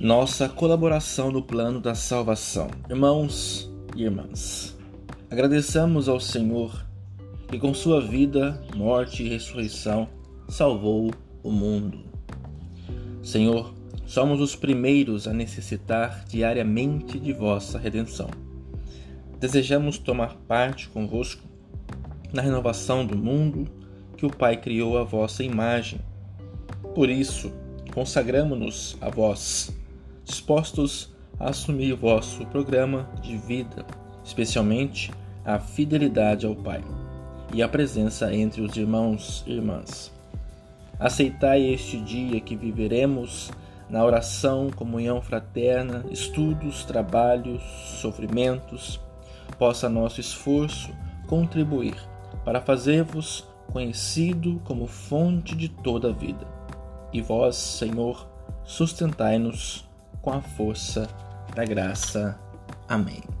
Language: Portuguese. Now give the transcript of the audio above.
nossa colaboração no plano da salvação. Irmãos e irmãs, agradeçamos ao Senhor que com sua vida, morte e ressurreição salvou o mundo. Senhor, somos os primeiros a necessitar diariamente de vossa redenção. Desejamos tomar parte convosco na renovação do mundo que o Pai criou à vossa imagem. Por isso, consagramos-nos a vós, dispostos a assumir vosso programa de vida, especialmente a fidelidade ao Pai e a presença entre os irmãos e irmãs. Aceitai este dia que viveremos na oração, comunhão fraterna, estudos, trabalhos, sofrimentos, possa nosso esforço contribuir para fazer-vos conhecido como fonte de toda a vida. E vós, Senhor, sustentai-nos com a força da graça. Amém.